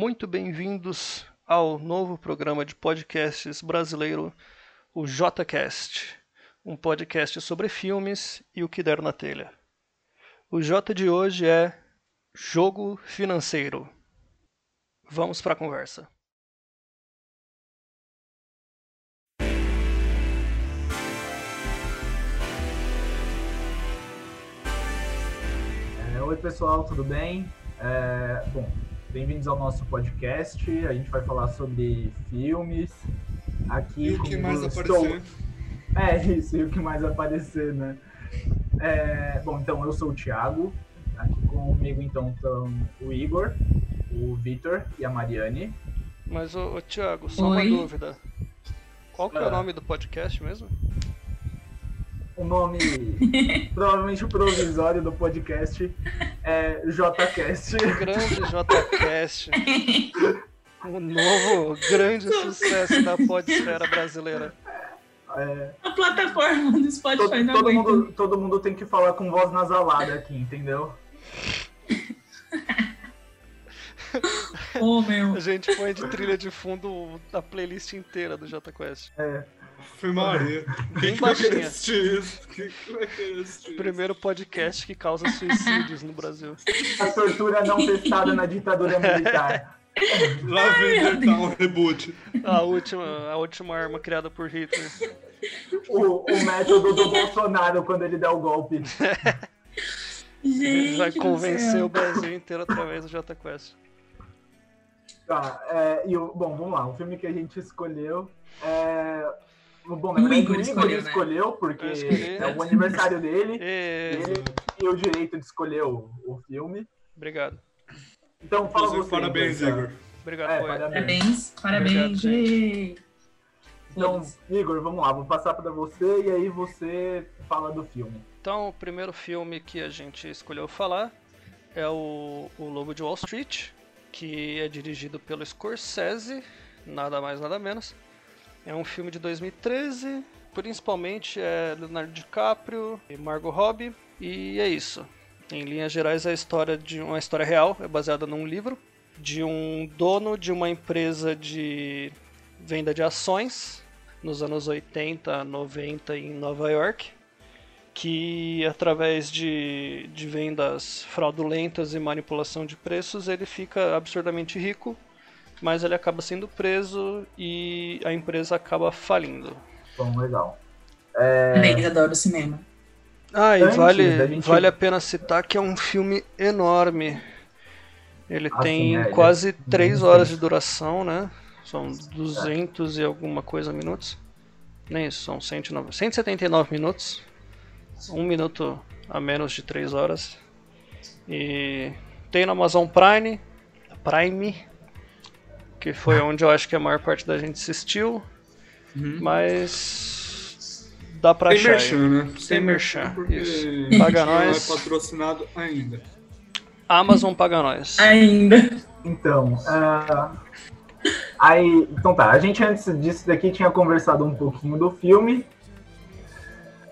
muito bem-vindos ao novo programa de podcasts brasileiro, o JCast, um podcast sobre filmes e o que der na telha. O J de hoje é jogo financeiro. Vamos para a conversa. É, Oi pessoal, tudo bem? É, bom, bem-vindos ao nosso podcast. A gente vai falar sobre filmes. Aqui E o que mais estou- aparecer? É isso, e o que mais aparecer, né? É, bom, então eu sou o Thiago. Aqui comigo então estão o Igor, o Vitor e a Mariane. Mas, ô, ô Thiago, só Oi. uma dúvida. Qual que é o Ah. nome do podcast mesmo? O nome, provavelmente o provisório do podcast é JCast. Grande JCast. O novo grande sucesso da podesfera brasileira. É, A plataforma do Spotify todo, não todo mundo, todo mundo tem que falar com voz nasalada aqui, entendeu? Ô, meu. A gente põe de trilha de fundo a playlist inteira do JQuest. É, Foi Maria. Bem Quem vai querer baixinha. assistir isso? Quem vai querer assistir isso? Primeiro podcast que causa suicídios no Brasil. a tortura não testada na ditadura militar. Lá vem tentar um reboot. A última, a última arma criada por Hitler. O, o método do Bolsonaro quando ele dá o golpe. Ele Gente, vai do convencer o Brasil inteiro através do JQuest. Tá, é, e o, bom, vamos lá. O filme que a gente escolheu é. Bom, O Igor o Igor escolheu, né? escolheu, porque é o aniversário dele. E... Ele tinha o direito de escolher o, o filme. Obrigado. Então fala Inclusive, você. parabéns, Igor. Igor. Obrigado, É, parabéns. Parabéns, parabéns. Então. Igor, vamos lá. Vou passar para você e aí você fala do filme. Então, o primeiro filme que a gente escolheu falar é o, o Lobo de Wall Street, que é dirigido pelo Scorsese, nada mais nada menos. É um filme de 2013, principalmente é Leonardo DiCaprio e Margot Robbie, e é isso. Em linhas gerais, é a história de uma história real, é baseada num livro de um dono de uma empresa de venda de ações nos anos 80, 90 em Nova York que através de, de vendas fraudulentas e manipulação de preços ele fica absurdamente rico, mas ele acaba sendo preso e a empresa acaba falindo. Bom, legal. Parabéns, adoro cinema. Ah, e Antes vale, gente- vale a pena citar que é um filme enorme. Ele Ah, tem é, é quase bem 3 horas de duração, né? São 200 e alguma coisa minutos. Nem isso, são 109, 179 minutos. Um minuto a menos de 3 horas. E tem no Amazon Prime, Prime, que foi onde eu acho que a maior parte da gente assistiu. Mas dá pra Tem achar. merchan, né? Tem merchan, porque isso. a gente Paga não nós. é patrocinado ainda. Amazon paga nós. Ainda. Então, ah, aí, então tá, a gente antes disso daqui tinha conversado um pouquinho do filme.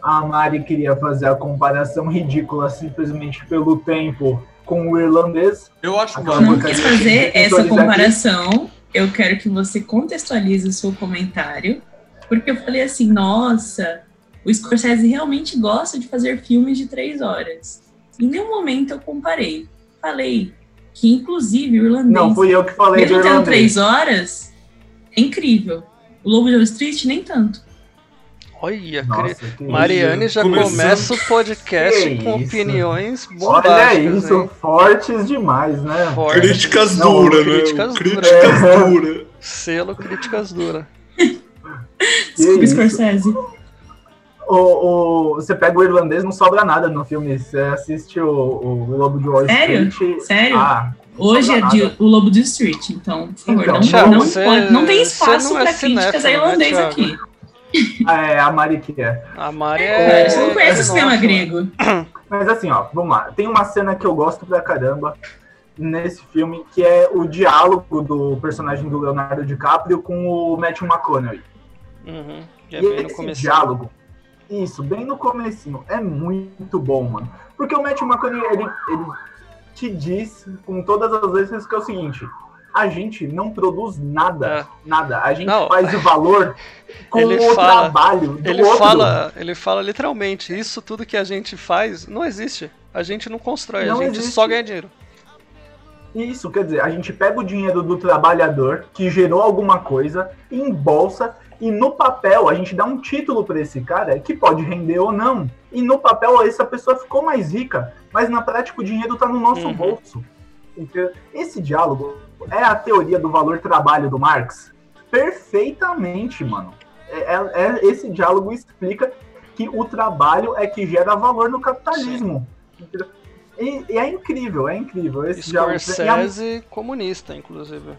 A Mari queria fazer a comparação ridícula simplesmente pelo tempo com o irlandês. Eu acho Aquela Eu não quis que fazer essa todos aqui. Eu quero que você contextualize o seu comentário. Porque eu falei assim, nossa, o Scorsese realmente gosta de fazer filmes de três horas. Em nenhum momento eu comparei. Falei que, inclusive, o irlandês, Não, fui eu que falei do mesmo tendo irlandês. três horas, é incrível. O Lobo de Wall Street, nem tanto. Olha, Nossa, Mariane já Começando- começa o podcast Que com isso. opiniões bombásticas. Olha isso, hein? fortes demais, né? Forte. Críticas duras, né? críticas Críticas duras. duras. Selo críticas duras. Desculpa. Scorsese. O, o- você pega o irlandês, não sobra nada no filme. Você assiste o, o Lobo de Wall Sério? Street. Sério? Ah, Hoje é de o Lobo de Street, então, por favor, Então, não, Thiago, não, você- pode- não tem espaço é para críticas a cinéfilo, né, irlandês Aqui. é a Mari que é. A Mari é. você não conhece o cinema nossa, grego. Mas assim, ó, vamos lá. Tem uma cena que eu gosto pra caramba nesse filme, que é o diálogo do personagem do Leonardo DiCaprio com o Matthew McConaughey. Uhum. E é e bem no esse começo. diálogo, isso, bem no comecinho, é muito bom, mano. Porque o Matthew McConaughey, ele, ele te diz com todas as letras que é o seguinte, A gente não produz nada, É. nada. A gente Não, faz o valor com ele o fala- trabalho do Ele outro. fala, ele fala literalmente, isso tudo que a gente faz não existe. A gente não constrói, Não a gente existe. só ganha dinheiro. Isso, quer dizer, a gente pega o dinheiro do trabalhador que gerou alguma coisa, embolsa e no papel a gente dá um título para esse cara que pode render ou não. E no papel essa pessoa ficou mais rica, mas na prática o dinheiro tá no nosso Uhum. bolso. Entendeu? Esse diálogo é a teoria do valor trabalho do Marx? Perfeitamente, mano. É, é- é- esse diálogo explica que o trabalho é que gera valor no capitalismo. E, e é incrível, é incrível. Esse diálogo. E a- Scorsese comunista, inclusive.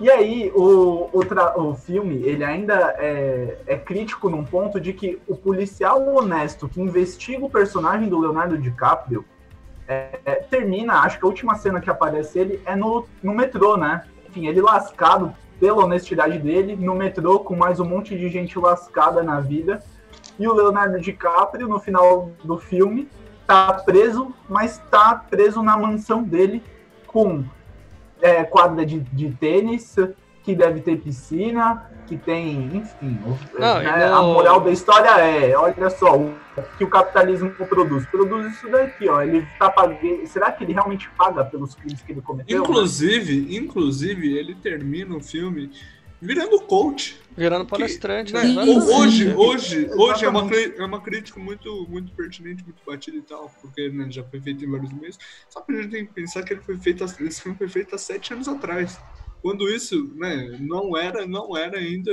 e aí, o, o, tra- o filme, ele ainda é, é crítico num ponto de que o policial honesto que investiga o personagem do Leonardo DiCaprio é, termina, acho que a última cena que aparece ele é no, no metrô, né? Enfim, ele lascado pela honestidade dele, no metrô com mais um monte de gente lascada na vida. E o Leonardo DiCaprio, no final do filme, tá preso, mas tá preso na mansão dele com é, quadra de, de tênis, que deve ter piscina, que tem, enfim. Não, né, no- A moral da história é, olha só, o que o capitalismo produz. Produz isso daqui, ó. Ele tá pagando. Será que ele realmente paga pelos crimes que ele cometeu? Inclusive, inclusive, ele termina o filme virando coach. Virando Que, palestrante, né, né? Exatamente. hoje, hoje, hoje é uma, é uma crítica muito, muito pertinente, muito batida e tal, porque né, já foi feito em vários meses. Só que a gente tem que pensar que ele foi feito, esse filme foi feito há sete anos atrás. Quando isso, né, não era, não era ainda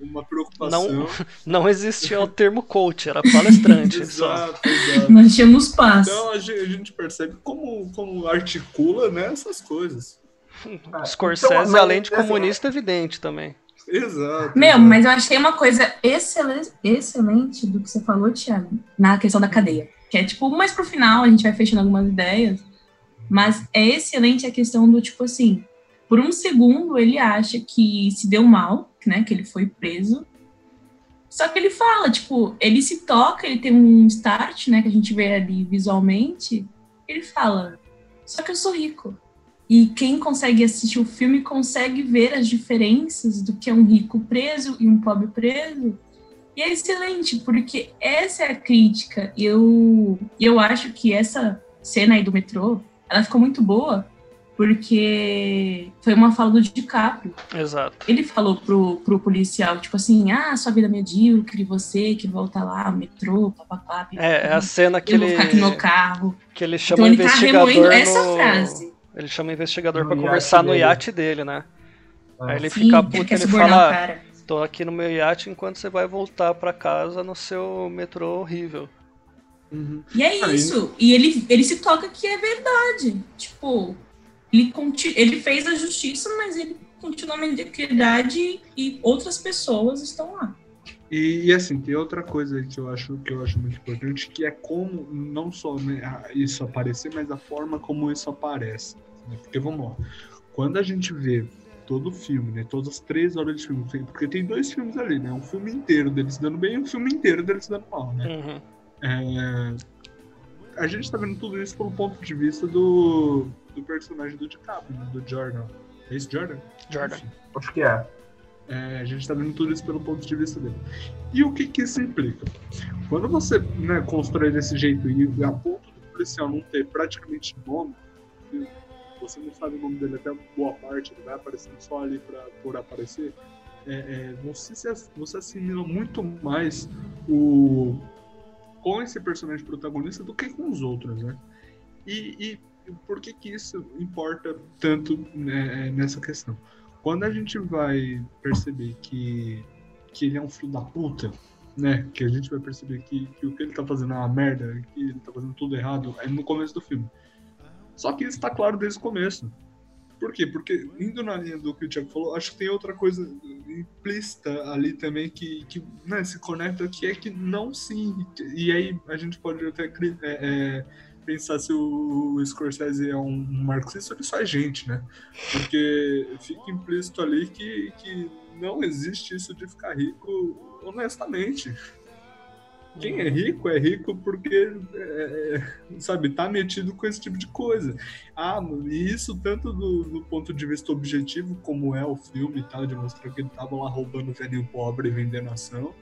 uma preocupação. Não, não existia o termo coach, era palestrante. só. Exato, exato. Nós tínhamos paz. Então a gente, a gente percebe como, como articula né, essas coisas. É, Scorsese, então, além de comunista, evidente também. Exato. Meu, exato. mas eu achei uma coisa excelente, excelente do que você falou, Thiago, na questão da cadeia. Que é tipo, mais pro final, a gente vai fechando algumas ideias, mas é excelente a questão do tipo assim, por um segundo ele acha que se deu mal, né, que ele foi preso. Só que ele fala, tipo, ele se toca, ele tem um start, né, que a gente vê ali visualmente, ele fala: "Só que eu sou rico". E quem consegue assistir o filme consegue ver as diferenças do que é um rico preso e um pobre preso. E é excelente, porque essa é a crítica. Eu, eu acho que essa cena aí do metrô, ela ficou muito boa, porque foi uma fala do DiCaprio. Exato. Ele falou pro, pro policial, tipo assim, ah, sua vida é medíocre, você que volta lá, metrô, papapá. É, é a cena que eu vou ele, ficar aqui no carro. que ele chama Então o ele tá investigador remoendo essa no... frase. Ele chama o investigador No pra iate conversar no dele. iate dele, né? Aí ele Sim, fica ele puto, ele o fala, cara. tô aqui no meu iate enquanto você vai voltar pra casa no seu metrô horrível. Uhum. E é Aí- isso. E ele, ele se toca que é verdade. Tipo, ele, ele fez a justiça, mas ele continua a mediocridade e outras pessoas estão lá. E, e, assim, tem outra coisa que eu acho que eu acho muito importante, que é como não só né, isso aparecer, mas a forma como isso aparece. né? Porque vamos lá, quando a gente vê todo o filme, né, todas as três horas de filme, porque tem dois filmes ali, né, um filme inteiro deles dando bem e um filme inteiro deles dando mal, né? Uhum. É, a gente tá vendo tudo isso pelo ponto de vista do, do personagem do DiCaprio, né, do Jordan. É esse Jordan? Jordan. Enfim. Acho que é. É, a gente está vendo tudo isso pelo ponto de vista dele. E o que, que isso implica? Quando você né, constrói desse jeito e a ponto do policial não ter praticamente nome, você não sabe o nome dele até boa parte, ele vai aparecendo só ali pra, por aparecer, é, é, você, você assimila muito mais o, com esse personagem protagonista do que com os outros, né? E, e por que, que isso importa tanto né, nessa questão? Quando a gente vai perceber que, que ele é um filho da puta, né? Que a gente vai perceber que, que o que ele tá fazendo é uma merda, que ele tá fazendo tudo errado, é no começo do filme. Só que isso tá claro desde o começo. Por quê? Porque, indo na linha do que o Thiago falou, acho que tem outra coisa implícita ali também que, que né, se conecta, que é que não sim. E aí a gente pode até é, é, pensar se o, Scorsese é um marxista ele só é gente, né? Porque fica implícito ali que, que não existe isso de ficar rico honestamente. Quem é rico é rico porque, é, é, sabe, tá metido com esse tipo de coisa. Ah, e isso tanto do, do, ponto de vista objetivo, como é o filme e tal, de mostrar que ele tava lá roubando o velhinho pobre e vendendo ação,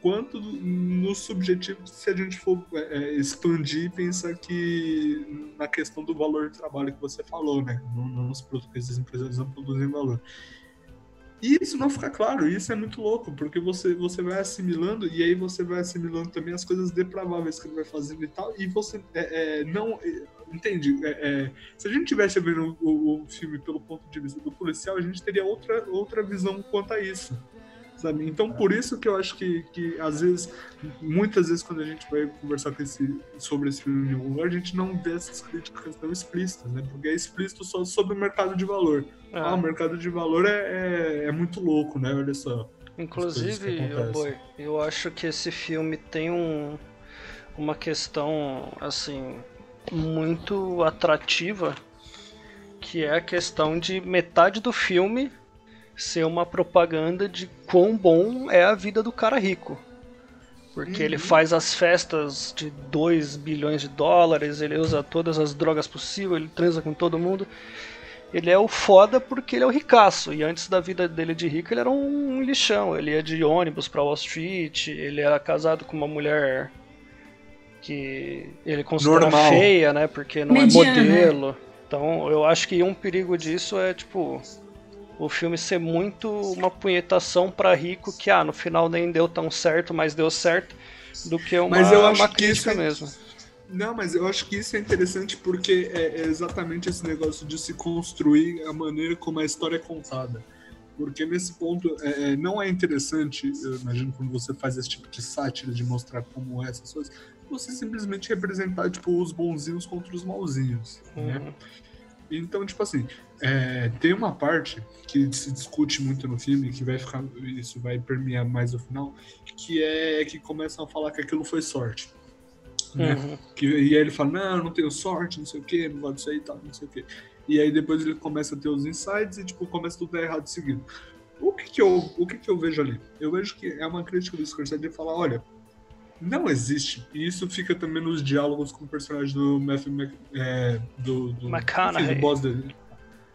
quanto no subjetivo se a gente for é, é, expandir e pensar que na questão do valor de trabalho que você falou, né? Não, não nos produtos, as empresas não produzem valor. E isso não fica claro, isso é muito louco, porque você, você vai assimilando, e aí você vai assimilando também as coisas depraváveis que ele vai fazendo e tal, e você é, é, não. É, entende? É, é, se a gente tivesse vendo o, o, filme pelo ponto de vista do policial, a gente teria outra, outra visão quanto a isso sabe? Então, por isso que eu acho que, que às vezes, muitas vezes, quando a gente vai conversar esse, sobre esse filme em algum lugar, a gente não vê essas críticas tão explícitas, né? Porque é explícito só sobre o mercado de valor. É. Ah, o mercado de valor é, é, é muito louco, né? Olha só. Inclusive, boy, eu acho que esse filme tem um, uma questão, assim, muito atrativa, que é a questão de metade do filme ser uma propaganda de quão bom é a vida do cara rico. Porque uhum. ele faz as festas de 2 bilhões de dólares, ele usa todas as drogas possíveis, ele transa com todo mundo. Ele é o foda porque ele é o ricaço. E antes da vida dele de rico, ele era um lixão. Ele ia de ônibus pra Wall Street, ele era casado com uma mulher que ele considera Normal. feia, né? Porque não é Mediana. é modelo. Então eu acho que um perigo disso é tipo o filme ser muito uma punhetação para rico que ah, no final nem deu tão certo, mas deu certo, do que uma, mas eu acho uma crítica que é... mesmo. Não, mas eu acho que isso é interessante porque é, é exatamente esse negócio de se construir a maneira como a história é contada. Porque nesse ponto é, é não é interessante, eu imagino, quando você faz esse tipo de sátira de mostrar como é essas coisas, você simplesmente representar tipo, os bonzinhos contra os malzinhos. Né? Uhum. Né? Então, tipo assim, é, tem uma parte que se discute muito no filme, que vai ficar, isso vai permear mais no final, que é que começam a falar que aquilo foi sorte. Né? Uhum. Que, e aí ele fala, não, eu não tenho sorte, não sei o que, não vale isso aí e tal, não sei o que. E aí depois ele começa a ter os insights e tipo, começa tudo a errado seguido. O que que eu, o que que eu vejo ali? Eu vejo que é uma crítica do Scorsese de falar, olha, não existe. E isso fica também nos diálogos com o personagem do Matthew Mc, é, do, do, McConaughey. do boss dele.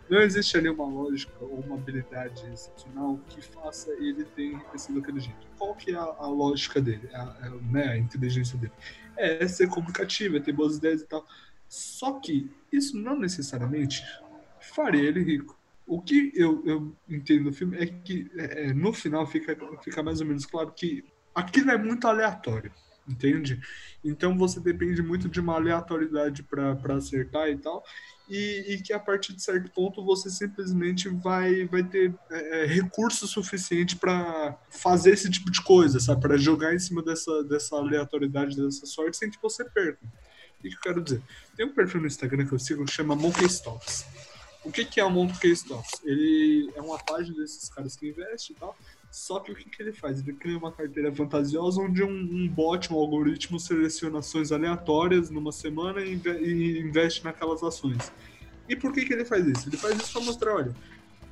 Não existe ali uma lógica ou uma habilidade excepcional que faça ele ter enriquecido aquele jeito. Qual que é a, a lógica dele, a, a, né, a inteligência dele? É ser comunicativo, é ter boas ideias e tal. Só que isso não necessariamente faria ele rico. O que eu, eu entendo do filme é que é, é no final fica, fica mais ou menos claro que aquilo é muito aleatório, entende? Então você depende muito de uma aleatoriedade para acertar e tal. E, e, que a partir de certo ponto você simplesmente vai, vai ter é, é recurso suficiente para fazer esse tipo de coisa, sabe? Para jogar em cima dessa, dessa aleatoriedade, dessa sorte, sem que você perca. O que eu quero dizer? Tem um perfil no Instagram que eu sigo que chama Monkey Stocks. O que, que é o Monkey Stocks? Ele é uma página desses caras que investem e tal, só que o que, que ele faz? Ele cria uma carteira fantasiosa onde um, um bot, um algoritmo, seleciona ações aleatórias numa semana e, e investe naquelas ações. E por que, que ele faz isso? Ele faz isso para mostrar, olha,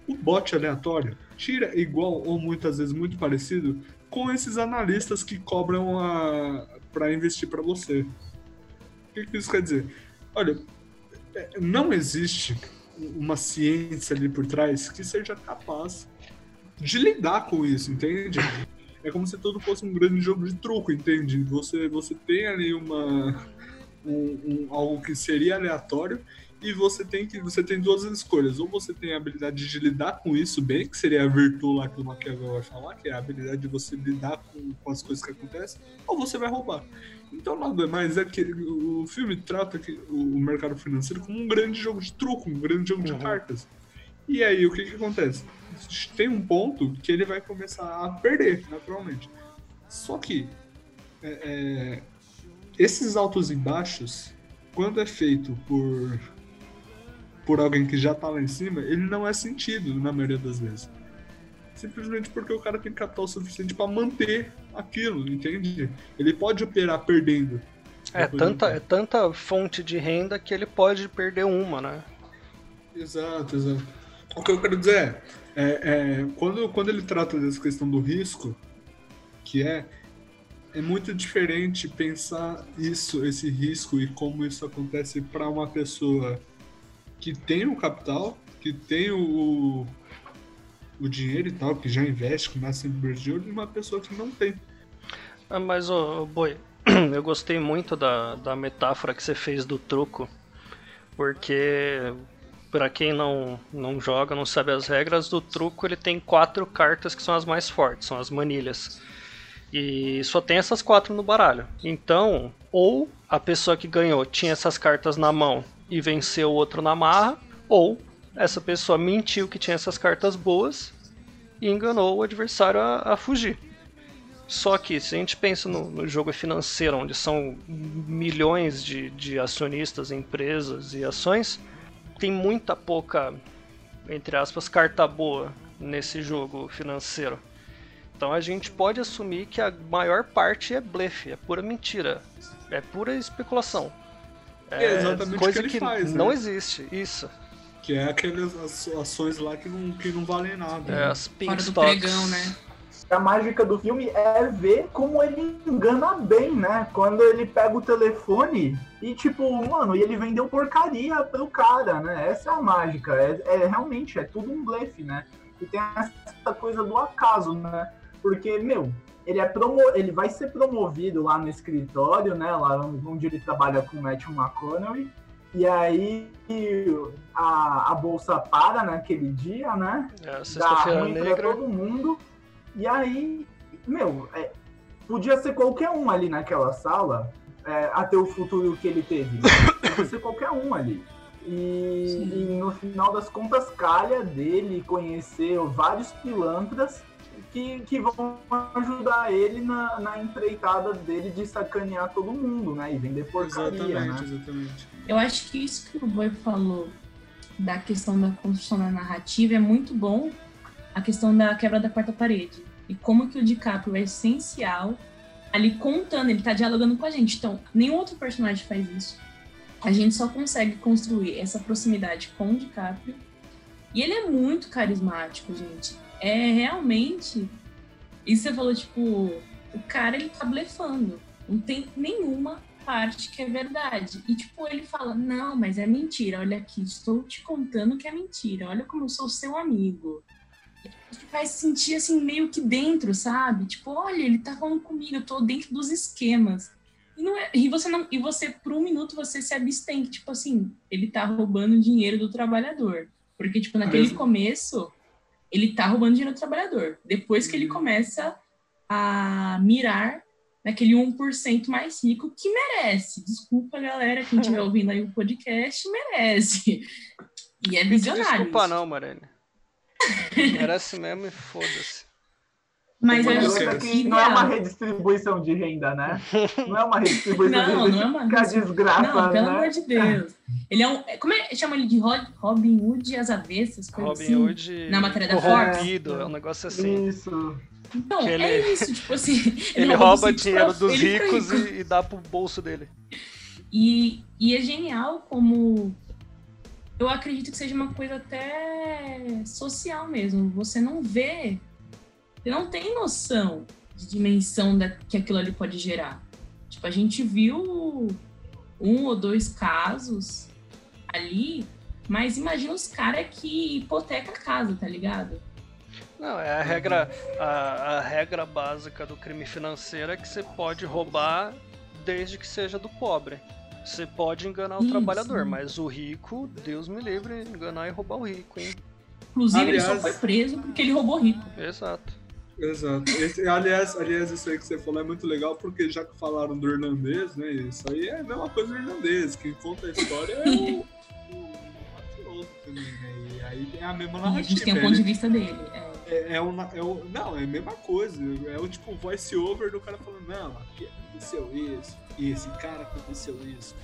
o bot aleatório tira igual ou muitas vezes muito parecido com esses analistas que cobram para investir para você. O que, que isso quer dizer? Olha, é, não existe uma ciência ali por trás que seja capaz de lidar com isso, entende? É como se tudo fosse um grande jogo de truco, entende? Você, você tem ali uma, um, um, algo que seria aleatório e você tem que você tem duas escolhas. Ou você tem a habilidade de lidar com isso bem, que seria a virtude lá que o Maquiavel vai falar, que é a habilidade de você lidar com, com as coisas que acontecem, ou você vai roubar. Então nada mais é que o filme trata que, o mercado financeiro como um grande jogo de truco, um grande jogo uhum. de cartas. E aí o que, que acontece? tem um ponto que ele vai começar a perder, naturalmente. Só que é, é, esses altos e baixos, quando é feito por por alguém que já tá lá em cima, ele não é sentido na maioria das vezes. Simplesmente porque o cara tem capital suficiente para manter aquilo, entende? Ele pode operar perdendo. É tanta, é tanta fonte de renda que ele pode perder uma, né? Exato, exato. O que eu quero dizer é, é, quando, quando ele trata dessa questão do risco, que é é muito diferente pensar isso, esse risco e como isso acontece para uma pessoa que tem o capital, que tem o, o dinheiro e tal, que já investe, começa a investir, e uma pessoa que não tem. Ah, mas, ô, Boi, eu gostei muito da, da metáfora que você fez do truco, porque para quem não, não joga, não sabe as regras do truco, ele tem quatro cartas que são as mais fortes, são as manilhas. E só tem essas quatro no baralho. Então, ou a pessoa que ganhou tinha essas cartas na mão e venceu o outro na marra, ou essa pessoa mentiu que tinha essas cartas boas e enganou o adversário a, a fugir. Só que se a gente pensa no, no jogo financeiro, onde são milhões de, de acionistas, empresas e ações, tem muita pouca, entre aspas, carta boa nesse jogo financeiro. Então a gente pode assumir que a maior parte é blefe, é pura mentira, é pura especulação. É exatamente o coisa que ele faz, não né? existe, isso. Que é aquelas as- ações lá que não, que não valem nada. É, né? as pink Fora do stocks. pregão, né? A mágica do filme é ver como ele engana bem, né? Quando ele pega o telefone e, tipo, mano, e ele vendeu porcaria pro cara, né? Essa é a mágica. É, é realmente, é tudo um blefe, né? E tem essa coisa do acaso, né? Porque, meu, ele, é promo ele vai ser promovido lá no escritório, né? Lá onde ele trabalha com o Matthew McConaughey. E aí a, a bolsa para naquele dia, né? É, dá ruim pra Negra. todo mundo. E aí, meu, é, podia ser qualquer um ali naquela sala, é, até o futuro que ele teve. Podia ser qualquer um ali. E, e no final das contas, calha dele conhecer vários pilantras que, que vão ajudar ele na, na empreitada dele de sacanear todo mundo, né? E vender porcaria, Exatamente, né? exatamente. Eu acho que isso que o Boi falou da questão da construção da narrativa é muito bom a questão da quebra da quarta parede. E como que o DiCaprio é essencial ali contando, ele tá dialogando com a gente. Então, nenhum outro personagem faz isso. A gente só consegue construir essa proximidade com o DiCaprio. E ele é muito carismático, gente. É realmente. E você falou, tipo, o cara ele tá blefando. Não tem nenhuma parte que é verdade. E, tipo, ele fala: Não, mas é mentira. Olha aqui, estou te contando que é mentira. Olha como eu sou seu amigo. Te faz sentir assim, meio que dentro, sabe? Tipo, olha, ele tá falando comigo, eu tô dentro dos esquemas. E, não é, e você não. E você, por um minuto, você se abstém, que, tipo assim, ele tá roubando dinheiro do trabalhador. Porque, tipo, naquele Mesmo. começo, ele tá roubando dinheiro do trabalhador. Depois que ele Uhum. começa a mirar naquele 1% mais rico que merece. Desculpa, galera, quem estiver ouvindo aí o podcast, merece. E é visionário. desculpa isso. não, Marene. Merece mesmo e foda-se. Mas é é Mas que é? não é uma redistribuição de renda, né? Não é uma redistribuição de Não, renda. não é uma Fica desgraça, Não, pelo né? amor de Deus. Ele é um. Como é? Chama ele de Robin Hood às avessas, coisa Robin assim. Hood na matéria da corrompido, Forbes. é um negócio assim. Isso. Então, que ele- é isso, tipo assim. Ele rouba rouba os ricos dinheiro pra- dos ele fica ricos rico. e, e dá pro bolso dele. E, e é genial como. Eu acredito que seja uma coisa até social mesmo. Você não vê. Você não tem noção de dimensão da, que aquilo ali pode gerar. Tipo, a gente viu um ou dois casos ali, mas imagina os caras que hipoteca a casa, tá ligado? Não, é a regra, a, a regra básica do crime financeiro é que você pode roubar desde que seja do pobre. Você pode enganar o Isso. trabalhador, mas o rico, Deus me livre, enganar e roubar o rico, hein? Inclusive, ele só Aliás- foi preso porque ele roubou rico. Exato. Exato. Esse- aliás, aliás, isso aí que você falou é muito legal, porque já que falaram do irlandês, né? Isso aí é a mesma coisa do irlandês. Quem conta a história é o, o mafioso também, né? E aí tem a mesma E a narrativa. gente tem o ponto de vista dele. É. É, é, na- é o- não, é a mesma coisa. É o tipo voice over do cara falando, não, aqui aconteceu isso, e esse cara aconteceu isso,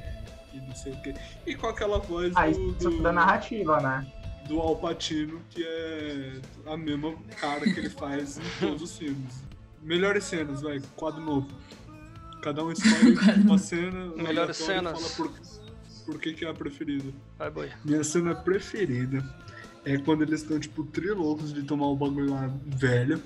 é, e não sei o quê. E com aquela voz Ah, do, do, da narrativa, né? do Al Pacino, que é a mesma cara que ele faz em todos os filmes. Melhores cenas, vai, quadro novo. Cada um escolhe uma cena. Melhores cenas. Fala por, por que, que é a preferida. Vai, boi. Minha cena preferida é quando eles estão, tipo, trilocos de tomar o bagulho lá velho.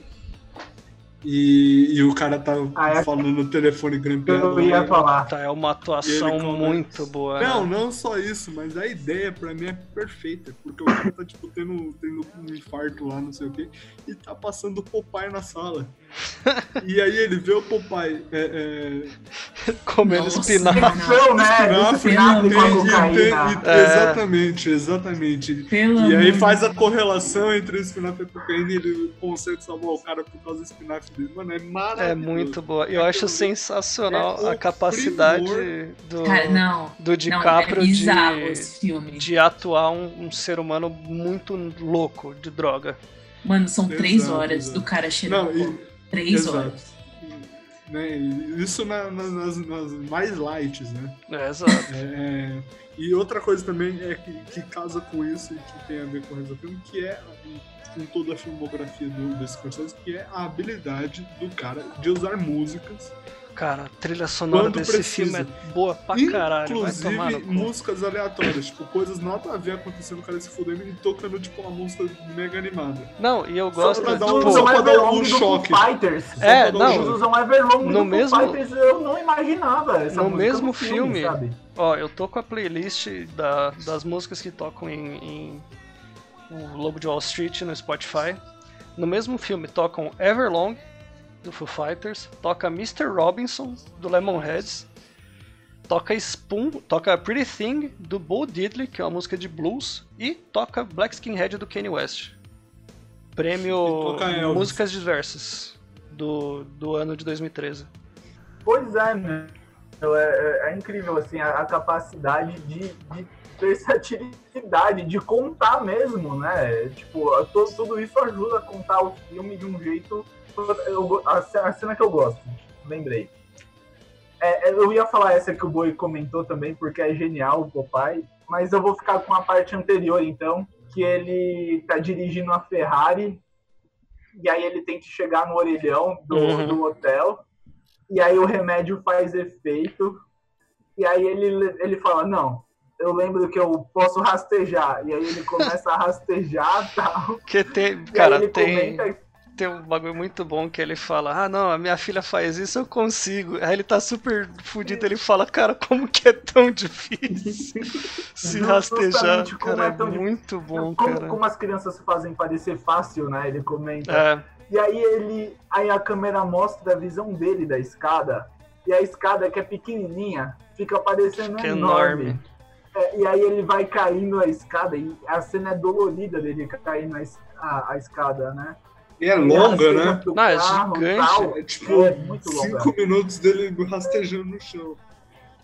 E, e o cara tá Ah, é- falando no telefone grampeando. Eu ia falar. Tá, é uma atuação muito boa. né? Não, não só isso, mas a ideia pra mim é perfeita. Porque o cara tá, tipo, tendo, tendo um infarto lá, não sei o quê, e tá passando o Popeye na sala. E aí ele vê o Popeye é, é, Comendo Nossa, espinafre. Né? Espinafre, e- e- e- É. Exatamente, exatamente. Pelo E aí faz a correlação entre o espinafre e a cocaína e ele consegue salvar o cara por causa do espinafre dele. Mano, é maravilhoso. É muito boa. Eu acho sensacional É a capacidade primor. do, Cara, não. do Não, é DiCaprio bizarro de, de atuar um, um ser humano muito louco de droga. Mano, são três Exato, horas exato. do cara cheirando. Não, e-. Três Exato. horas. Né, Isso na- na- nas, nas mais lights, né? É, exato. É, é, e outra coisa também é que, que casa com isso e que tem a ver com o resto do filme, que é com toda a filmografia do, do Scorsese, que é a habilidade do cara de usar músicas, Cara, a trilha sonora Quando desse precisa. filme é boa pra caralho. Tomar no inclusive músicas aleatórias, tipo, coisas nada a ver acontecendo, o cara se fudendo e tocando, tipo, uma música mega animada. Não, e eu Só gosto. pra dar tipo, um- Eles só pra dar um Everlong do Foo choque. Fighters. É, Só um não. Eles usam Everlong No mesmo- Fighters, eu não imaginava essa No mesmo no filme. sabe? Ó, eu tô com a playlist da- das músicas que tocam em, em O Lobo de Wall Street no Spotify. No mesmo filme tocam Everlong, do Foo Fighters, toca Mr. Robinson, do Lemonheads, toca Spoon, toca Pretty Thing, do Bo Diddley, que é uma música de blues, e toca Black Skinhead, do Kanye West. Prêmio. Músicas Diversas, do, do ano de 2013. Pois é, meu. É, é- é incrível, assim, a, a capacidade de, de versatilidade, de contar mesmo, né? Tipo, to- tudo isso ajuda a contar o filme de um jeito. Eu a, ce- a cena que eu gosto, lembrei. É, é, eu ia falar essa que o Boi comentou também, porque é genial o Popeye, mas eu vou ficar com a parte anterior, então, que ele tá dirigindo a Ferrari, e aí ele tem que chegar no orelhão do, Uhum. do hotel, e aí o remédio faz efeito, e aí ele, ele fala, não, eu lembro que eu posso rastejar, e aí ele começa a rastejar e tal, Que tem, cara, tem, comenta tem um bagulho muito bom que ele fala: Ah, não, a minha filha faz isso, eu consigo. Aí ele tá super fudido, ele fala: Cara, como que é tão difícil se rastejar? Cara, é é muito bom, como, cara. como as crianças fazem parecer fácil, né? Ele comenta. É, E aí ele. Aí a câmera mostra a visão dele da escada. E a escada, que é pequenininha, fica parecendo Fica enorme. enorme. É, e aí ele vai caindo a escada e a cena é dolorida dele caindo a, a- a escada, né? E é longa, né? Não, é gigante. É tipo É muito longa. cinco minutos dele rastejando no chão.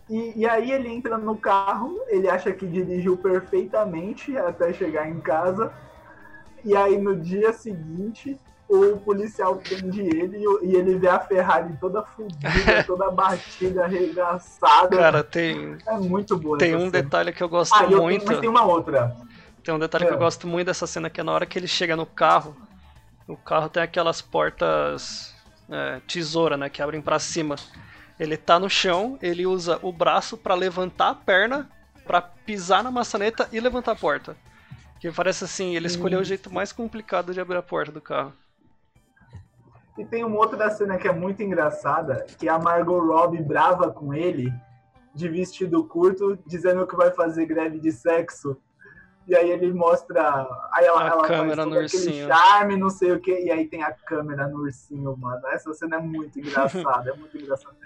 E, e aí ele entra no carro, ele acha que dirigiu perfeitamente até chegar em casa. E aí no dia seguinte, o policial prende ele e, o- e ele vê a Ferrari toda fudida, toda batida, arregaçada. cara, tem, é muito boa tem um cena. detalhe que eu gosto Ah, e eu muito. tenho, mas tem uma outra. Tem um detalhe que É. eu gosto muito dessa cena que é na hora que ele chega no carro. O carro tem aquelas portas é, tesoura, né? Que abrem pra cima. Ele tá no chão, ele usa o braço pra levantar a perna, pra pisar na maçaneta e levantar a porta. Que parece assim, ele escolheu o jeito mais complicado de abrir a porta do carro. E tem uma outra cena que é muito engraçada, que a Margot Robbie brava com ele, de vestido curto, dizendo que vai fazer greve de sexo. E aí ele mostra. Aí ela, A ela câmera no ursinho. charme, não sei o quê, e aí tem a câmera no ursinho, mano. Essa cena é muito engraçada, é muito engraçada.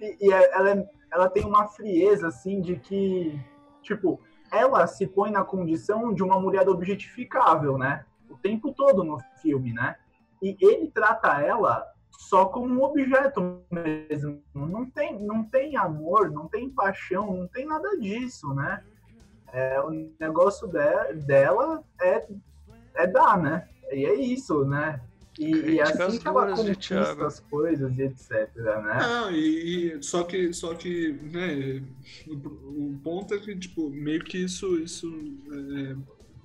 E, e é- ela, é- ela tem uma frieza, assim, de que, tipo, ela se põe na condição de uma mulher objetificável, né? O tempo todo no filme, né? E ele trata ela só como um objeto mesmo. Não tem, não tem amor, não tem paixão, não tem nada disso, né? É, o negócio de- dela é, é dar, né? E é isso, né? E, e é assim que ela conquista as coisas e etc, né? Não, e, e- só que, só que, né, o, o ponto é que, tipo, meio que isso, isso é,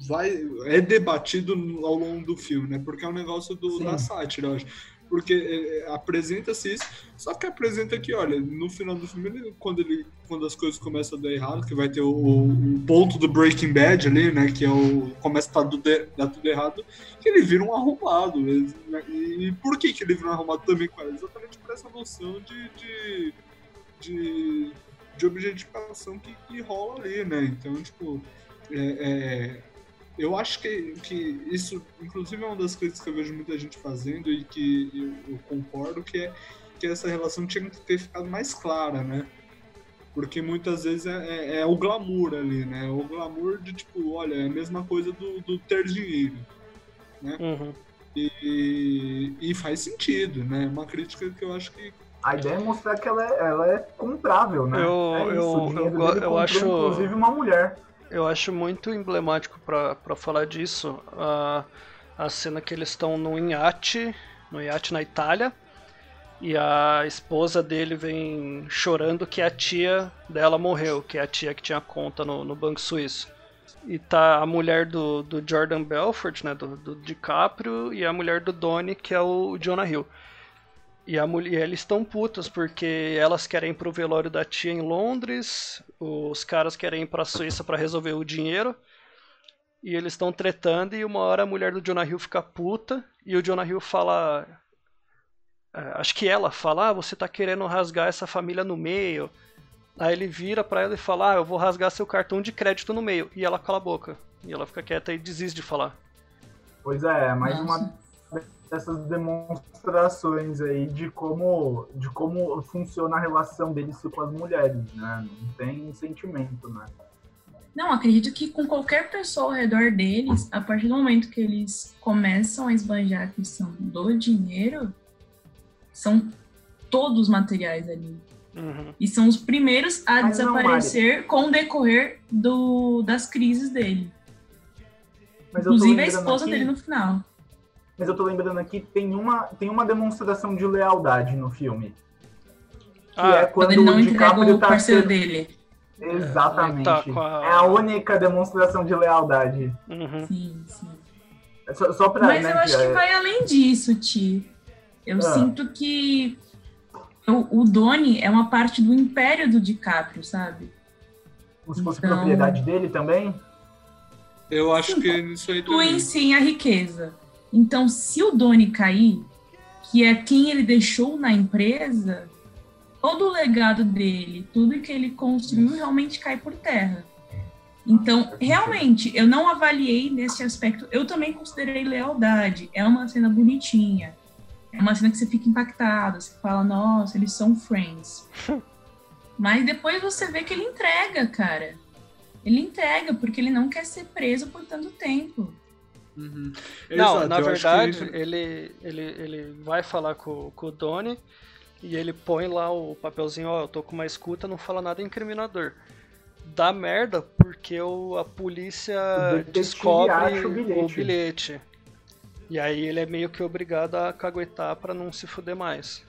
vai, é debatido ao longo do filme, né, porque é um negócio do, Sim. da sátira, eu acho. Porque é, apresenta-se isso, só que apresenta que, olha, no final do filme, quando, ele, quando as coisas começam a dar errado, que vai ter o, o ponto do Breaking Bad ali, né, que é o começa a dar, dar tudo errado, que ele vira um arrumado. Né, e, por que, que ele vira um arrumado também, cara? Exatamente por essa noção de, de, de, de objetificação que, que rola ali, né? Então, tipo, é, é eu acho que, que isso, inclusive, é uma das coisas que eu vejo muita gente fazendo e que eu, eu concordo, que é que essa relação tinha que ter ficado mais clara, né? Porque muitas vezes é, é, é, o glamour ali, né? O glamour de tipo, olha, é a mesma coisa do, do ter dinheiro, né? Uhum. E, e faz sentido, né? Uma crítica que eu acho que. A ideia é mostrar que ela é, ela é comprável, né? Eu, é isso, eu, eu, eu acho. Inclusive uma mulher. Eu acho muito emblemático para falar disso a, a cena que eles estão no iate, no iate na Itália, e a esposa dele vem chorando que a tia dela morreu, que é a tia que tinha conta no, no Banco Suíço. E tá a mulher do, do Jordan Belfort, né, do, do DiCaprio, e a mulher do Donnie, que é o Jonah Hill. E a mulher, eles estão putas porque elas querem ir pro velório da tia em Londres, os caras querem ir pra Suíça para resolver o dinheiro. E eles estão tretando e uma hora a mulher do Jonah Hill fica puta e o Jonah Hill fala é, acho que ela fala: ah, "Você tá querendo rasgar essa família no meio". Aí ele vira para ela e fala: "Ah, eu vou rasgar seu cartão de crédito no meio". E ela cala a boca. E ela fica quieta e desiste de falar. Pois é, mais uma dessas demonstrações aí de como, de como funciona a relação deles com as mulheres, né? Não tem sentimento, né? Não, acredito que com qualquer pessoa ao redor deles, a partir do momento que eles começam a esbanjar a questão do dinheiro, são todos materiais ali. Uhum. E são os primeiros a Mas desaparecer não, com o decorrer do, das crises dele. Inclusive a esposa aqui... dele no final mas eu tô lembrando aqui, tem uma, tem uma demonstração de lealdade no filme. Que ah, é quando, ele não o DiCaprio o tá parceiro dele. Exatamente. É, tá a... é a única demonstração de lealdade. Uhum. Sim, sim. É só, só pra, Mas né, eu acho que, é... vai além disso, Ti. Eu ah. sinto que o, o Doni é uma parte do império do DiCaprio, sabe? Como se fosse então... propriedade dele também? Eu acho sim, que isso aí também. sim a riqueza. Então, se o Doni cair, que é quem ele deixou na empresa, todo o legado dele, tudo que ele construiu realmente cai por terra. Então, realmente, eu não avaliei nesse aspecto. Eu também considerei lealdade. É uma cena bonitinha. É uma cena que você fica impactado. Você fala, nossa, eles são friends. Mas depois você vê que ele entrega, cara. Ele entrega, porque ele não quer ser preso por tanto tempo. Uhum. Não, Exato, na verdade, ele... ele, ele, ele vai falar com, com o Doni e ele põe lá o papelzinho, ó, eu tô com uma escuta, não fala nada incriminador. Dá merda porque o, a polícia descobre o bilhete. o bilhete. E aí ele é meio que obrigado a caguetar para não se fuder mais.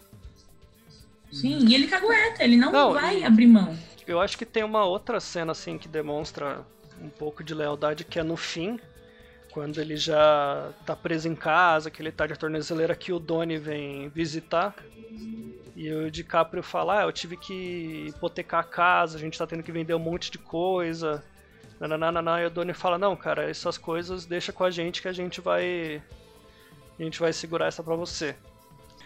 Sim, e ele cagueta, ele não, não vai abrir mão. Eu acho que tem uma outra cena assim que demonstra um pouco de lealdade que é no fim, quando ele já tá preso em casa, que ele tá de tornozeleira que o Doni vem visitar. E o DiCaprio fala, ah, eu tive que hipotecar a casa, a gente tá tendo que vender um monte de coisa. Nananana, e o Doni fala, não, cara, essas coisas deixa com a gente que a gente vai. A gente vai segurar essa pra você.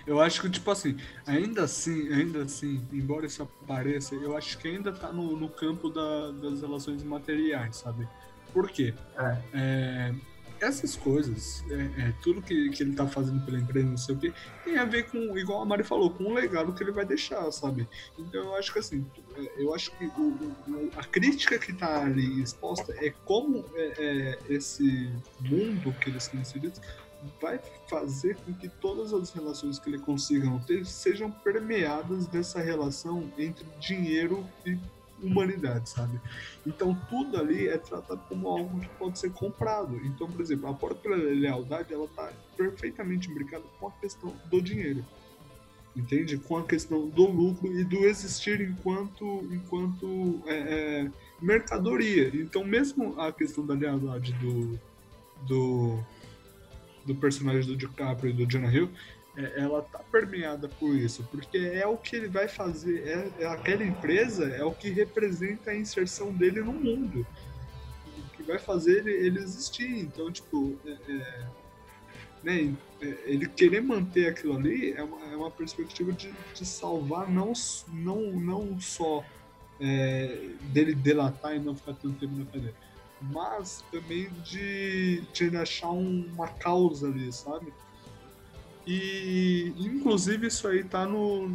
Eu acho que, tipo assim, ainda assim, ainda assim, embora isso apareça, eu acho que ainda tá no, no campo da, das relações materiais, sabe? Por quê? É. É, essas coisas, é, é, tudo que, que ele tá fazendo pela empresa, não sei o que, tem a ver com, igual a Mari falou, com o legado que ele vai deixar, sabe? Então eu acho que assim, é, eu acho que o, o, a crítica que tá ali exposta é como é, é, esse mundo que eles têm inseridos vai fazer com que todas as relações que ele consigam ter sejam permeadas dessa relação entre dinheiro e humanidade, sabe? Então tudo ali é tratado como algo que pode ser comprado. Então, por exemplo, a própria lealdade ela está perfeitamente imbricada com a questão do dinheiro, entende? Com a questão do lucro e do existir enquanto enquanto é, é, mercadoria. Então, mesmo a questão da lealdade do do do personagem do DiCaprio e do Jonah Hill ela tá permeada por isso, porque é o que ele vai fazer, é, é, aquela empresa é o que representa a inserção dele no mundo, que vai fazer ele, ele existir. Então, tipo, é, é né, é, ele querer manter aquilo ali é uma, é uma perspectiva de, de salvar não, não, não só é, dele delatar e não ficar tanto tempo na cadeia, mas também de, de achar uma causa ali, sabe? E inclusive isso aí tá no,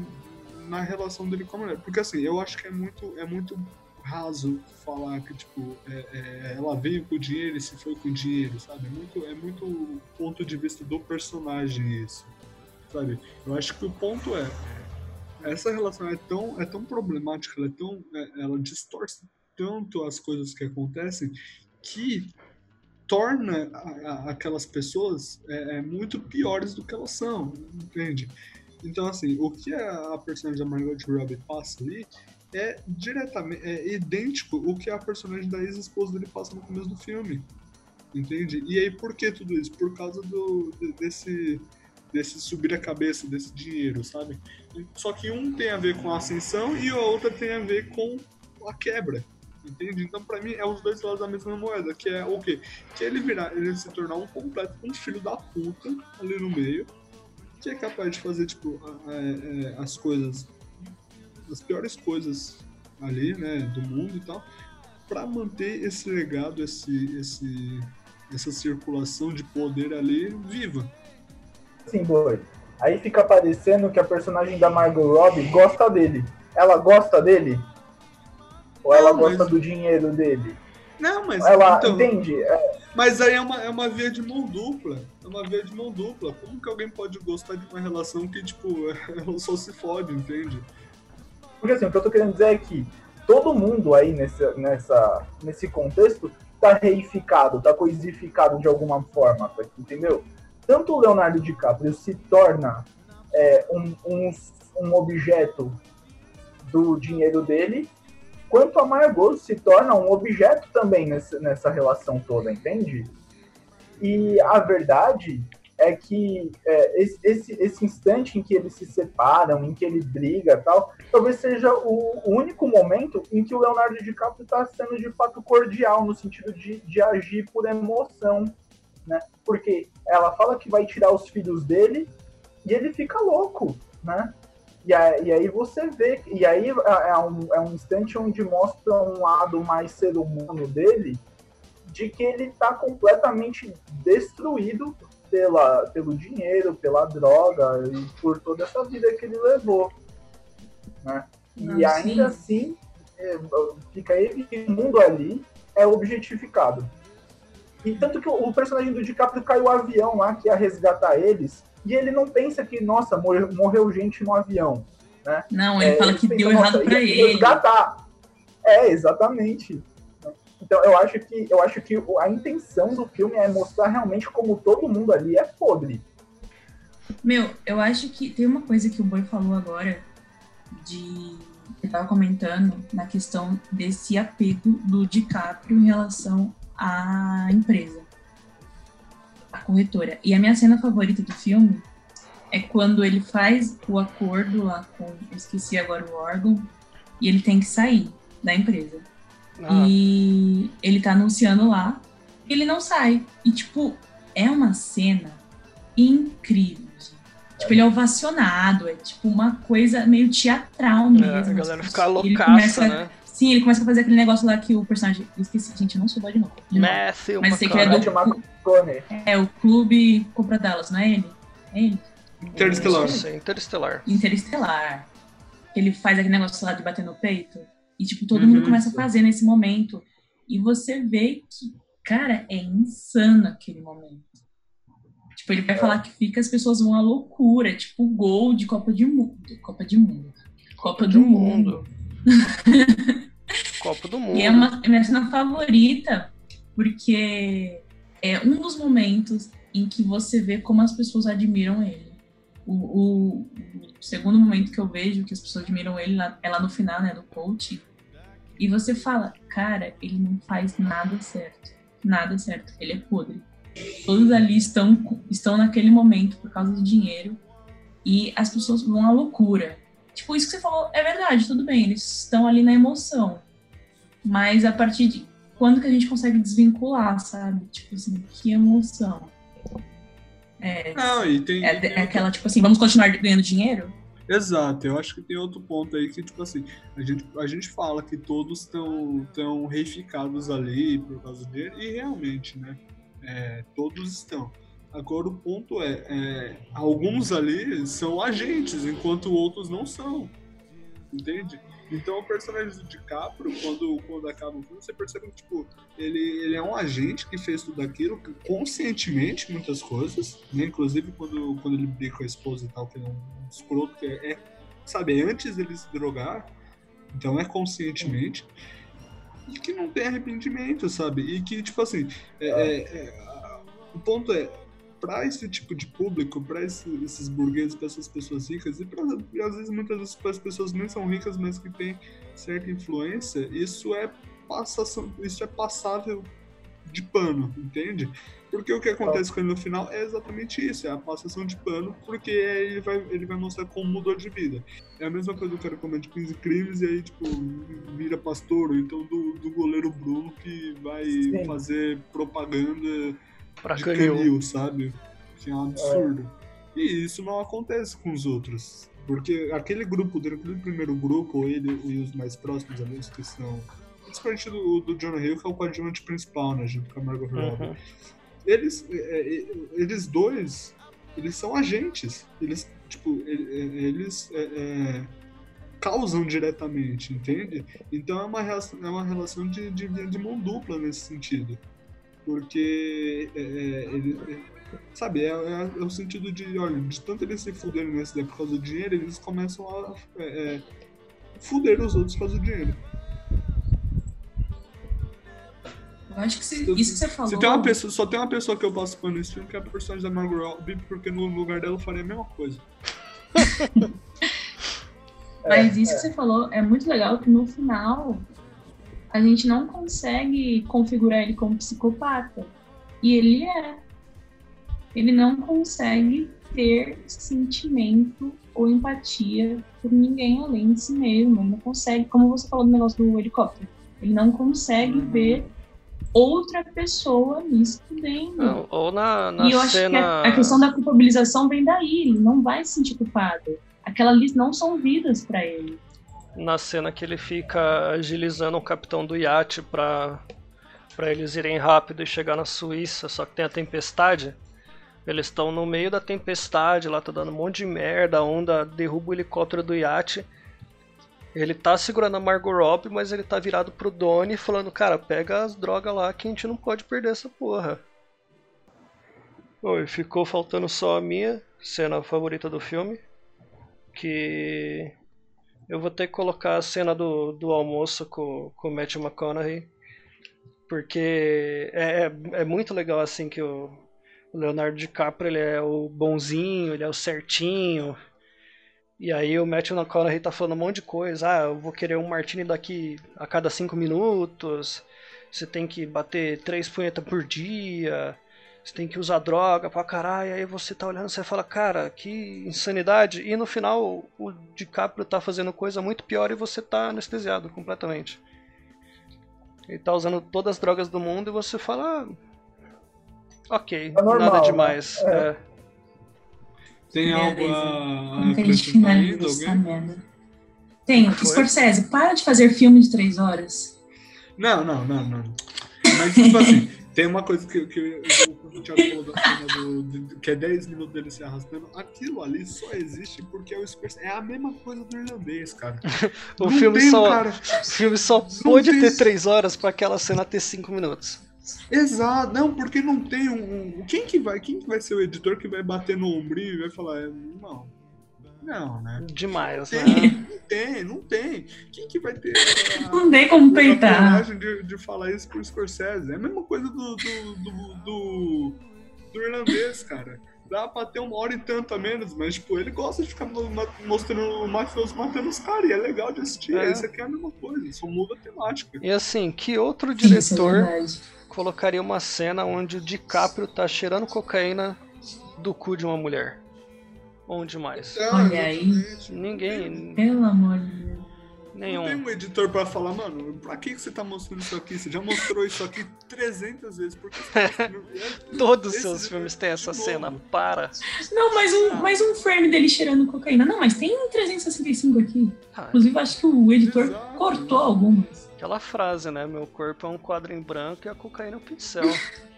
na relação dele com a mulher. Porque assim, eu acho que é muito, é muito raso falar que, tipo, é, é, ela veio com dinheiro e se foi com dinheiro, sabe? É muito, é muito ponto de vista do personagem isso, sabe? Eu acho que o ponto é, essa relação é tão, é tão problemática, ela, é tão, é, ela distorce tanto as coisas que acontecem que torna a, a, aquelas pessoas é, é, muito piores do que elas são, entende? Então, assim, o que a personagem da Margot Robbie passa ali é diretamente, é idêntico o que a personagem da ex-esposa dele passa no começo do filme, entende? E aí, por que tudo isso? Por causa do, desse, desse subir a cabeça, desse dinheiro, sabe? Só que um tem a ver com a ascensão e a outra tem a ver com a quebra, Entende? Então, pra mim, é os dois lados da mesma moeda, que é o quê? Que ele virar, ele se tornar um completo, um filho da puta ali no meio, que é capaz de fazer, tipo, é, as coisas, as piores coisas ali, né, do mundo e tal, para manter esse legado, esse, esse, essa circulação de poder ali viva. Sim, boi. Aí fica parecendo que a personagem da Margot Robbie gosta dele. Ela gosta dele? Ou ela gosta mas... do dinheiro dele? Não, mas. Ela então, entende? É... Mas aí é uma, é uma via de mão dupla. É uma via de mão dupla. Como que alguém pode gostar de uma relação que, tipo, ela só se fode, entende? Porque assim, o que eu tô querendo dizer é que todo mundo aí nesse, nessa, nesse contexto tá reificado, tá coisificado de alguma forma, entendeu? Tanto o Leonardo DiCaprio se torna é, um, um, um objeto do dinheiro dele, quanto a Margot se torna um objeto também nessa, nessa relação toda, entende? E a verdade é que é, esse, esse instante em que eles se separam, em que ele briga tal, talvez seja o único momento em que o Leonardo DiCaprio está sendo de fato cordial, no sentido de, de agir por emoção, né? Porque ela fala que vai tirar os filhos dele e ele fica louco, né? E aí, você vê, e aí é, é um, é um instante onde mostra um lado mais ser humano dele, de que ele está completamente destruído pela, pelo dinheiro, pela droga e por toda essa vida que ele levou. Né? Não, e ainda sim. assim, é, fica ele que o mundo ali é objetificado. E tanto que o, o personagem do DiCaprio caiu o avião lá que ia resgatar eles, e ele não pensa que, nossa, morreu, morreu gente no avião. Né? Não, ele é, fala que pensa, deu errado para ele. Resgatar. É, exatamente. Então eu acho que eu acho que a intenção do filme é mostrar realmente como todo mundo ali é podre. Meu, eu acho que tem uma coisa que o Boi falou agora de eu tava comentando na questão desse apego do DiCaprio em relação à empresa corretora. E a minha cena favorita do filme é quando ele faz o acordo lá com. Eu esqueci agora o órgão. E ele tem que sair da empresa. Ah. E ele tá anunciando lá. E ele não sai. E, tipo, é uma cena incrível. Tipo, ele é ovacionado, é tipo uma coisa meio teatral mesmo. É, a galera fica loucaça, né? Sim, ele começa a fazer aquele negócio lá que o personagem. Eu esqueci, gente, eu não sou boa de novo. Matthew Mas sei que é do. É, o Clube Compra Dallas, não é ele? É ele? Interestelar. Interestelar. Interestelar. Ele faz aquele negócio lá de bater no peito. E, tipo, todo uhum, mundo começa a fazer nesse momento. E você vê que, cara, é insano aquele momento. Tipo, ele vai falar que fica, as pessoas vão à loucura. Tipo, gol de Copa de Mundo. Copa de Mundo. Copa, do, do, Mundo. mundo. Copa do Mundo. E é uma minha cena favorita, porque é um dos momentos em que você vê como as pessoas admiram ele. O, o, o segundo momento que eu vejo que as pessoas admiram ele lá, é lá no final, né, do coach. E você fala, cara, ele não faz nada certo. Nada certo. Ele é podre. Todos ali estão, estão naquele momento por causa do dinheiro. e as pessoas vão à loucura. Tipo, isso que você falou é verdade, tudo bem, eles estão ali na emoção. Mas a partir de quando que a gente consegue desvincular, sabe? Tipo assim, que emoção. É, Não, e tem, é, tem é aquela, tipo assim, vamos continuar ganhando dinheiro? Exato, eu acho que tem outro ponto aí que, tipo assim, a gente, a gente fala que todos estão tão reificados ali por causa dele, e realmente, né? É, todos estão. Agora o ponto é, é, alguns ali são agentes, enquanto outros não são. Entende? Então o personagem do DiCaprio, quando, quando acaba o filme, você percebe que tipo, ele, ele é um agente que fez tudo aquilo, conscientemente muitas coisas, né? Inclusive quando, quando ele briga com a esposa e tal, que é um escroto, que é, é sabe, é antes dele se drogar, então é conscientemente. E que não tem arrependimento, sabe? E que, tipo assim, é, é, é, o ponto é, para esse tipo de público, para esse, esses burgueses, para essas pessoas ricas, e, pra, e às vezes muitas vezes para as pessoas nem são ricas, mas que têm certa influência, isso é passação, isso é passável de pano, entende? Porque o que acontece com ele no final é exatamente isso, é a passação de pano, porque ele vai, ele vai mostrar como mudou de vida. É a mesma coisa do cara comete 15 crimes e aí, tipo, vira pastor, ou então do, do goleiro Bruno que vai Sim. fazer propaganda pra de canil. canil, sabe? Que é um absurdo. É. E isso não acontece com os outros. Porque aquele grupo, aquele primeiro grupo, ele e os mais próximos ali, que são. Principalmente do, do John Hill, que é o coadjuvante principal, né? Junto com a Margot Robbie. Uhum. Eles, é, eles dois, eles são agentes. Eles, tipo, eles é, é, causam diretamente, entende? Então é uma relação, é uma relação de, de, de mão dupla nesse sentido porque é, é ele, é, sabe, é, é, é, o sentido de, olha, de tanto eles se fuderem nessa ideia por causa do dinheiro, eles começam a é, é, fuder os outros por causa do dinheiro. Eu acho que isso que você falou. Tem uma pessoa, só tem uma pessoa que eu posso pôr nesse filme, que é a personagem da Margot Robbie, porque no lugar dela eu faria a mesma coisa. Mas isso que você falou é muito legal, que no final a gente não consegue configurar ele como psicopata. E ele é. Ele não consegue ter sentimento ou empatia por ninguém além de si mesmo. Ele não consegue, como você falou do negócio do helicóptero, ele não consegue uhum. ver outra pessoa nisso dentro. Não, ou na, na e eu cena... acho que a, a, questão da culpabilização vem daí. Ele não vai se sentir culpado. Aquelas ali não são vidas para ele na cena que ele fica agilizando o capitão do iate pra, pra eles irem rápido e chegar na Suíça, só que tem a tempestade. Eles estão no meio da tempestade, lá tá dando um monte de merda, a onda derruba o helicóptero do iate. Ele tá segurando a Margot Robbie, mas ele tá virado pro Donnie falando, cara, pega as drogas lá que a gente não pode perder essa porra. Oi, ficou faltando só a minha cena favorita do filme, que eu vou ter que colocar a cena do, do almoço com, com o Matthew McConaughey. Porque é, é, é muito legal assim que o, o Leonardo DiCaprio ele é o bonzinho, ele é o certinho. E aí o Matthew McConaughey tá falando um monte de coisa. Ah, eu vou querer um martini daqui a cada cinco minutos. Você tem que bater três punhetas por dia você tem que usar droga pra caralho, aí você tá olhando você fala, cara, que insanidade. E no final o DiCaprio tá fazendo coisa muito pior e você tá anestesiado completamente. Ele tá usando todas as drogas do mundo e você fala, ah, ok, é normal, nada demais. Né? É. Tem algo a, Como que a gente finaliza essa merda? Tem, Scorsese, para de fazer filme de três horas. Não, não, não, não. Mas tipo assim, tem uma coisa que, que o Thiago falou da cena do, do, que é 10 minutos dele se arrastando. Aquilo ali só existe porque é o Scorsese. É a mesma coisa do irlandês, cara. o, filme tem, só, cara, o filme só pode ter 3 horas pra aquela cena ter 5 minutos. Exato, não, porque não tem um, um. Quem que vai? Quem que vai ser o editor que vai bater no ombrinho e vai falar, não, não, né? Demais, não tem, né? Não tem, não tem. Quem que vai ter a, não tem como peitar. De, de falar isso pro Scorsese? É a mesma coisa do, do, do, do, do irlandês, cara. Dá pra ter uma hora e tanto a menos, mas, tipo, ele gosta de ficar mostrando o mafioso matando os caras, e é legal de assistir. É. Isso aqui é a mesma coisa, só muda a temática. E assim, que outro diretor é colocaria uma cena onde o DiCaprio tá cheirando cocaína do cu de uma mulher? Onde mais? É, Olha aí. Ninguém, Pelo amor de Deus. Não tem nenhum. um editor pra falar, mano, pra que, você tá mostrando isso aqui? Você já mostrou isso aqui 300 vezes. Por que você tá? É, Todos os seus filmes têm essa cena. novo. Para. Não, mais um, mais um frame dele cheirando cocaína. Não, mas tem 365 aqui. Ah, Inclusive, acho que o editor Exato. cortou algumas. aquela frase, né? Meu corpo é um quadro em branco e a cocaína é um pincel.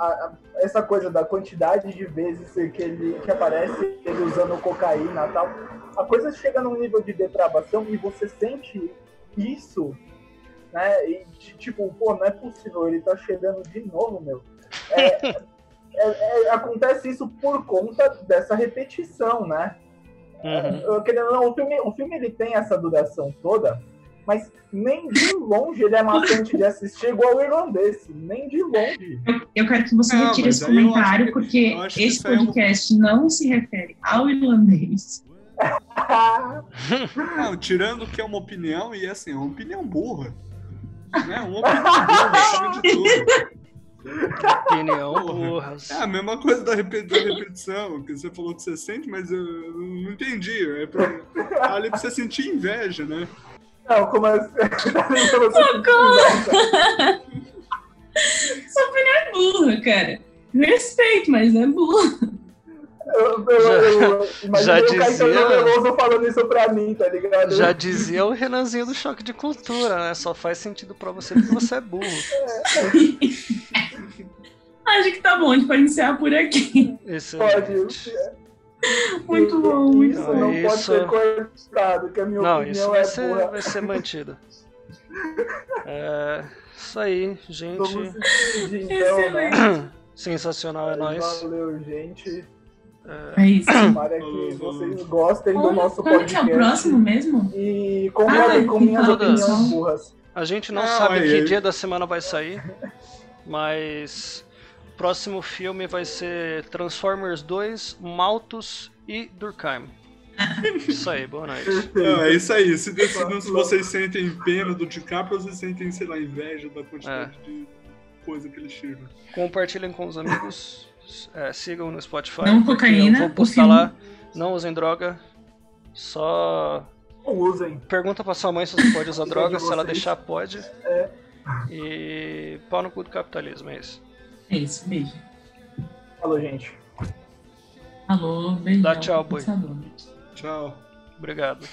A- a- essa coisa da quantidade de vezes que ele que aparece ele usando cocaína e tal, a coisa chega num nível de depravação e você sente isso, né? E de- tipo, pô, não é possível, ele tá cheirando de novo, meu. É, é- é- acontece isso por conta dessa repetição, né? Uhum. Eu, querendo não, o filme, o filme ele tem essa duração toda, mas nem de longe ele é maçante de assistir igual o irlandês, nem de longe. Eu quero que você Não, retire esse eu comentário, que- porque eu esse aí é um- podcast não se refere ao irlandês. Não, tirando que é uma opinião, e assim, é uma opinião burra. Né? Uma opinião burra, de tudo. Opinião Porra. burras. É a mesma coisa da, da repetição, que você falou que você sente, mas eu não entendi. É pra, ali pra você sentir inveja, né? Não, como assim? Tá Socorro! Sua opinião é burra, cara. Respeito, mas é burra. Eu, eu, eu, já o Caetano dizia- Veloso falando isso pra mim, tá ligado? Já dizia o Renanzinho do Choque de Cultura, né? Só faz sentido pra você porque você é burro. Acho que tá bom, a gente pode encerrar por aqui. Excelente. Muito bom, muito Isso bom. não pode Isso- ser cortado, que a minha Não, opinião isso vai é ser, burra. vai ser mantido. É, isso aí, gente. Então, né? Sensacional é nóis. Valeu, gente. É isso. Tomara que vocês gostem do Como, nosso como que é podcast. o próximo mesmo? E concordem Ah, com minhas opiniões burras. A gente não Não, sabe aí- que aí- dia da semana vai sair, mas próximo filme vai ser Transformers 2, Malthus e Durkheim. Isso aí, boa noite. Não, é isso aí. Se, se, se vocês sentem pena do DiCaprio, vocês sentem, sei lá, inveja da quantidade de coisa que ele tira. Compartilhem com os amigos, é, sigam no Spotify. Não porque cocaína, Eu vou postar lá. Não usem droga. Só Não usem. pergunta pra sua mãe se você pode usar droga. Se ela deixar, pode. É. E pau no cu do capitalismo, é isso. É isso, beijo. Falou, gente. Alô, beijo. Dá tchau, boi. Tchau. Obrigado.